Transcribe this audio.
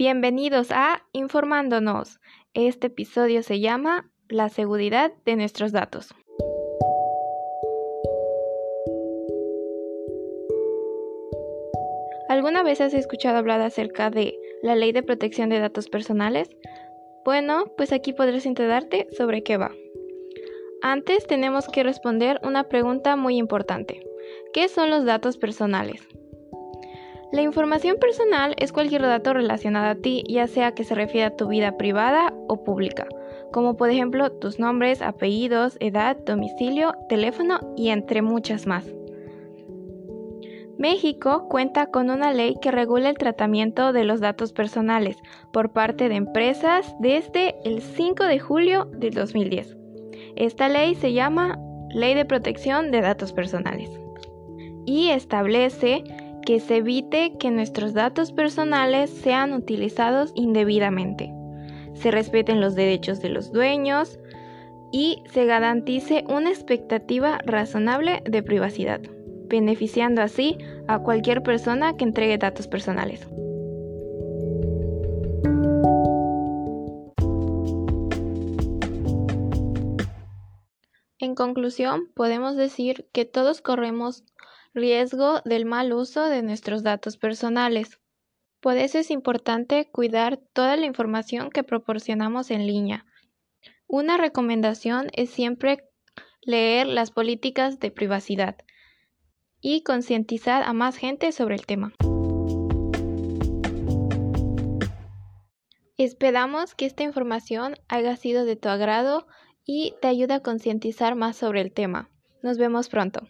Bienvenidos a Informándonos. Este episodio se llama La seguridad de nuestros datos. ¿Alguna vez has escuchado hablar acerca de la ley de protección de datos personales? Bueno, pues aquí podrás enterarte sobre qué va. Antes tenemos que responder una pregunta muy importante. ¿Qué son los datos personales? La información personal es cualquier dato relacionado a ti, ya sea que se refiera a tu vida privada o pública, como por ejemplo tus nombres, apellidos, edad, domicilio, teléfono y entre muchas más. México cuenta con una ley que regula el tratamiento de los datos personales por parte de empresas desde el 5 de julio del 2010. Esta ley se llama Ley de Protección de Datos Personales y establece que se evite que nuestros datos personales sean utilizados indebidamente, se respeten los derechos de los dueños y se garantice una expectativa razonable de privacidad, beneficiando así a cualquier persona que entregue datos personales. En conclusión, podemos decir que todos corremos riesgo del mal uso de nuestros datos personales. Por eso es importante cuidar toda la información que proporcionamos en línea. Una recomendación es siempre leer las políticas de privacidad y concientizar a más gente sobre el tema. Esperamos que esta información haya sido de tu agrado y te ayude a concientizar más sobre el tema. Nos vemos pronto.